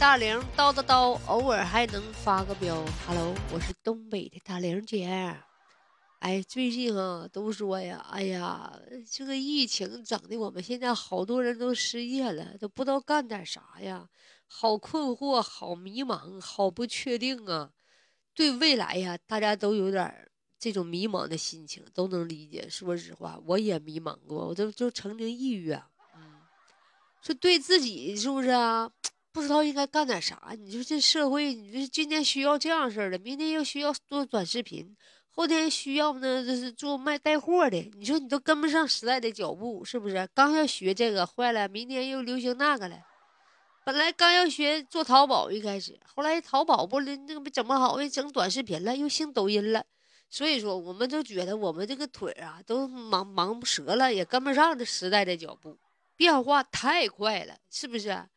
大玲叨叨叨，偶尔还能发个飙。Hello，我是东北的大玲姐。哎，最近啊，都说呀，哎呀，这个疫情整的，我们现在好多人都失业了，都不知道干点啥呀，好困惑，好迷茫，好不确定啊。对未来呀，大家都有点这种迷茫的心情，都能理解。说实话，我也迷茫过，我都就曾经抑郁啊。嗯，说对自己是不是啊？不知道应该干点啥？你说这社会，你说今天需要这样式的，明天又需要做短视频。后天需要呢，就是做卖带货的。你说你都跟不上时代的脚步，是不是？刚要学这个坏了，明天又流行那个了。本来刚要学做淘宝，一开始，后来淘宝不那个没整不好，又整短视频了，又兴抖音了。所以说，我们都觉得我们这个腿啊，都忙忙折了，也跟不上这时代的脚步，变化太快了，是不是？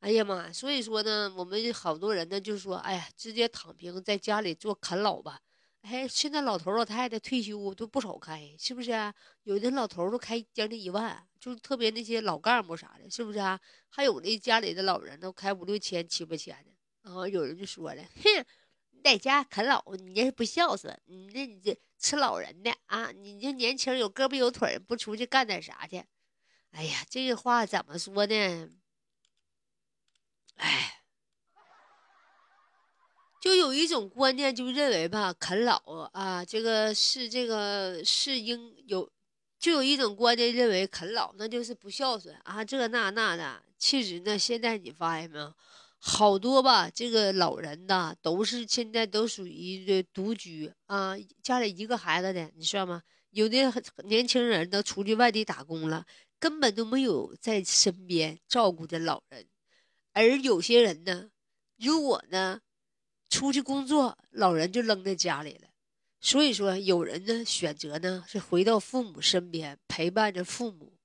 哎呀妈！所以说呢，我们好多人呢，就说，哎呀，直接躺平在家里做啃老吧。哎，现在老头老太太退休都不少开，是不是啊？有的老头都开将近一万，就是特别那些老干部啥的，是不是啊？还有那家里的老人都开五六千、七八千的。啊，有人就说了，哼，你在家啃老，你这是不孝顺，你这你这吃老人的啊！你这年轻有胳膊有腿，不出去干点啥去？哎呀，这个话怎么说呢？哎。就有一种观念，就认为吧，啃老啊，这个是这个是应有，就有一种观念认为啃老那就是不孝顺啊，这那那的。其实呢，现在你发现没有，好多吧，这个老人呐，都是现在都属于独居啊，家里一个孩子的，你知道吗？有的年轻人都出去外地打工了，根本都没有在身边照顾的老人，而有些人呢，如果呢。出去工作，老人就扔在家里了。所以说，有人呢选择呢是回到父母身边，陪伴着父母。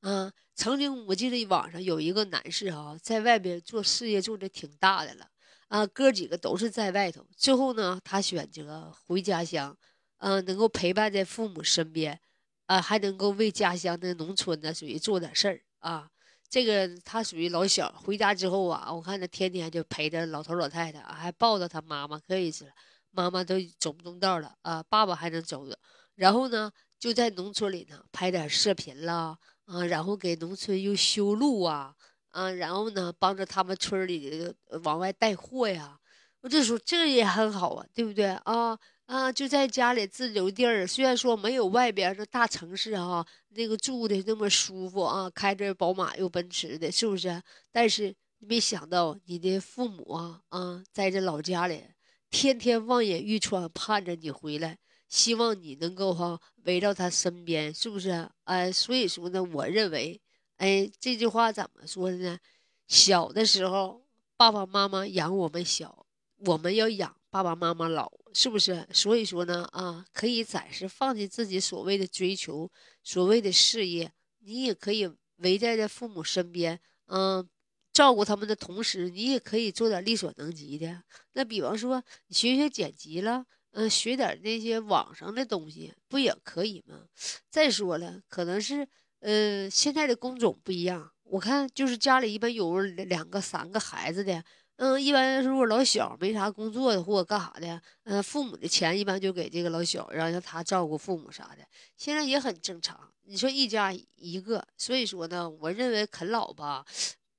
啊，曾经我记得网上有一个男士哈，在外边做事业做的挺大的了。啊，哥几个都是在外头。最后呢，他选择回家乡，嗯，能够陪伴在父母身边，啊，还能够为家乡的农村呢属于做点事儿啊。这个他属于老小，回家之后啊，我看他天天就陪着老头老太太，还抱着他妈妈，可以是了。妈妈都走不动道了啊，爸爸还能走着。然后呢，就在农村里呢拍点视频啦，啊，然后给农村又修路啊，啊，然后呢帮着他们村里往外带货呀。我就说这也很好啊，对不对啊？啊，就在家里自留地儿，虽然说没有外边那大城市哈那个住的那么舒服啊，开着宝马又奔驰的，是不是？但是没想到你的父母啊啊，在这老家里，天天望眼欲穿，盼着你回来，希望你能够哈围绕他身边，是不是？哎，所以说呢，我认为，哎，这句话怎么说的呢？小的时候，爸爸妈妈养我们小，我们要养爸爸妈妈老。是不是？所以说呢，啊，可以暂时放弃自己所谓的追求，所谓的事业，你也可以围在这父母身边，嗯，照顾他们的同时，你也可以做点力所能及的。那比方说，你学学剪辑了，嗯，学点那些网上的东西，不也可以吗？再说了，可能是，呃，现在的工种不一样。我看就是家里一般有两个、三个孩子的。嗯，一般如果老小没啥工作的或者干啥的，嗯，父母的钱一般就给这个老小，然后让他照顾父母啥的，现在也很正常。你说一家一个，所以说呢，我认为啃老吧，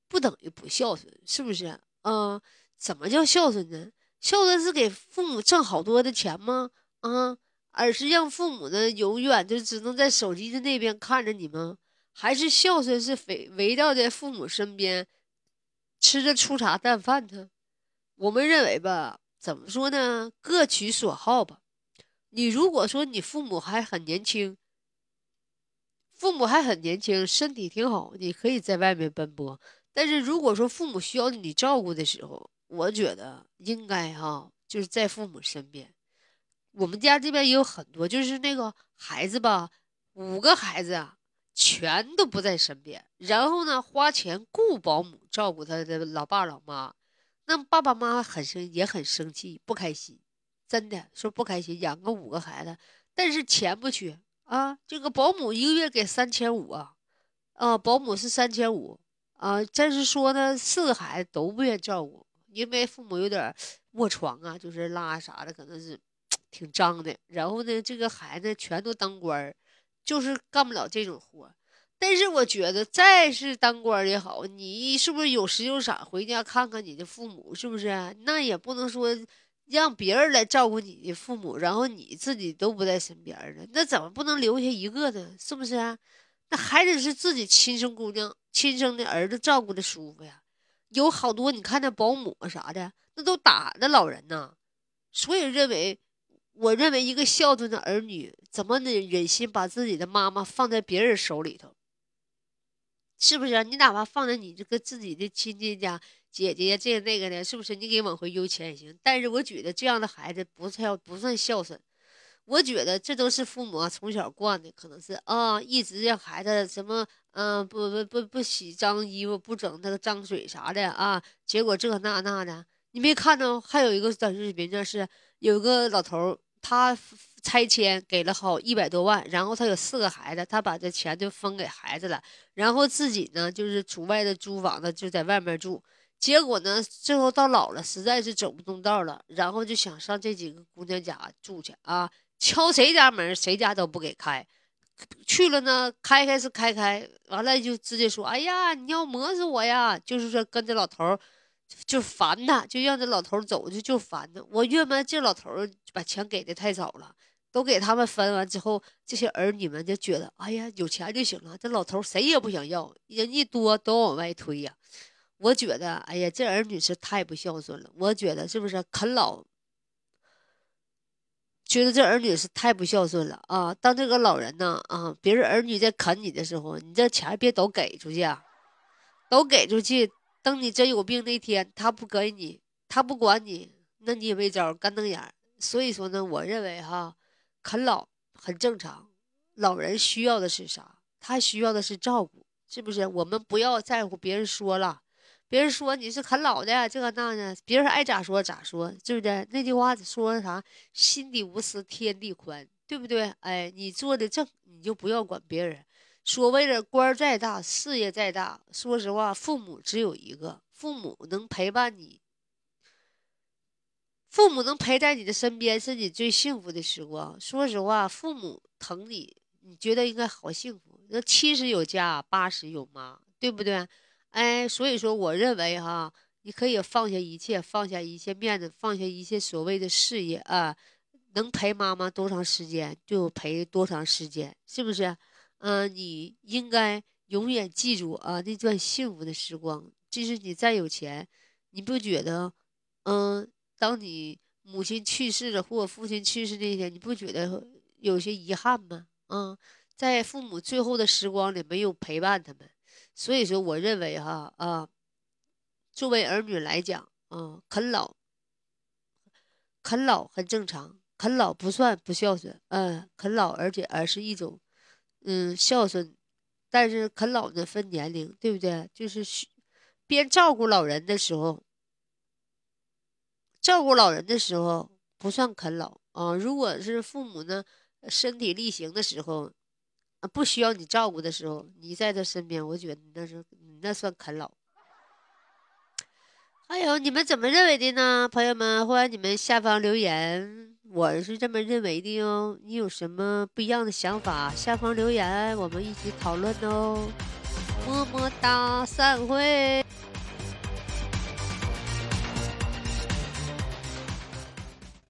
不等于不孝顺，是不是？嗯，怎么叫孝顺呢？孝顺是给父母挣好多的钱吗？啊，而是让父母呢永远就只能在手机的那边看着你吗？还是孝顺是围围绕在父母身边？吃着粗茶淡饭呢，我们认为吧，怎么说呢？各取所好吧。你如果说你父母还很年轻，父母还很年轻，身体挺好，你可以在外面奔波。但是如果说父母需要你照顾的时候，我觉得应该哈，就是在父母身边。我们家这边也有很多，就是那个孩子吧，五个孩子啊。全都不在身边，然后呢，花钱雇保姆照顾他的老爸老妈，那爸爸妈妈很生也很生气，不开心，真的说不开心，养个五个孩子，但是钱不缺啊，这个保姆一个月给三千五啊，啊，保姆是三千五啊，但是说呢，四个孩子都不愿照顾，因为父母有点卧床啊，就是拉啥的，可能是挺脏的。然后呢，这个孩子全都当官儿，就是干不了这种活。但是我觉得，再是当官也好，你是不是有时有赏回家看看你的父母？是不是？那也不能说让别人来照顾你的父母，然后你自己都不在身边呢？那怎么不能留下一个呢？是不是？那还得是自己亲生姑娘、亲生的儿子照顾的舒服呀。有好多你看那保姆啥的，那都打的老人呢。所以认为，我认为一个孝顺的儿女，怎么能忍心把自己的妈妈放在别人手里头？是不是？你哪怕放在你这个自己的亲戚家，姐姐这个那个的，是不是？你给往回邮钱也行。但是我觉得这样的孩子不孝，不算孝顺。我觉得这都是父母从小惯的，可能是啊，一直让孩子什么，嗯，不不不不洗脏衣服，不整那个脏水啥的啊。结果这那那的，你没看到？还有一个短视频，就是有个老头他。拆迁给了好一百多万，然后他有四个孩子，他把这钱就分给孩子了，然后自己呢就是租外的租房子就在外面住，结果呢最后到老了实在是走不动道了，然后就想上这几个姑娘家住去啊，敲谁家门谁家都不给开，去了呢开开是开开，完了就直接说哎呀你要磨死我呀，就是说跟这老头。就烦他，就让这老头走，就就烦他。我郁闷，这老头把钱给的太早了，都给他们分完之后，这些儿女们就觉得，哎呀，有钱就行了。这老头谁也不想要，人一多都往外推呀。我觉得，哎呀，这儿女是太不孝顺了。我觉得是不是啃老？觉得这儿女是太不孝顺了啊！当这个老人呢，啊，别人儿女在啃你的时候，你这钱别都给出去，都给出去。等你真有病那天，他不给你，他不管你，那你也没招，干瞪眼。所以说呢，我认为哈，啃老很正常。老人需要的是啥？他需要的是照顾，是不是？我们不要在乎别人说了，别人说你是啃老的这个那的，别人爱咋说咋说，对不对？那句话说啥？心底无私天地宽，对不对？哎，你做的正，你就不要管别人。所谓的官再大，事业再大，说实话，父母只有一个。父母能陪伴你，父母能陪在你的身边，是你最幸福的时光。说实话，父母疼你，你觉得应该好幸福。那七十有家，八十有妈，对不对？哎，所以说，我认为哈，你可以放下一切，放下一切面子，放下一切所谓的事业啊，能陪妈妈多长时间就陪多长时间，是不是？嗯，你应该永远记住啊那段幸福的时光。即使你再有钱，你不觉得，嗯，当你母亲去世了或父亲去世那天，你不觉得有些遗憾吗？嗯，在父母最后的时光里没有陪伴他们，所以说，我认为哈啊，作为儿女来讲，嗯，啃老，啃老很正常，啃老不算不孝顺，嗯，啃老而且而是一种。嗯，孝顺，但是啃老呢分年龄，对不对？就是边照顾老人的时候，照顾老人的时候不算啃老啊。如果是父母呢身体力行的时候，啊不需要你照顾的时候，你在他身边，我觉得那是那算啃老。还有你们怎么认为的呢，朋友们？欢迎你们下方留言。我是这么认为的哟，你有什么不一样的想法？下方留言，我们一起讨论哦。么么哒，散会。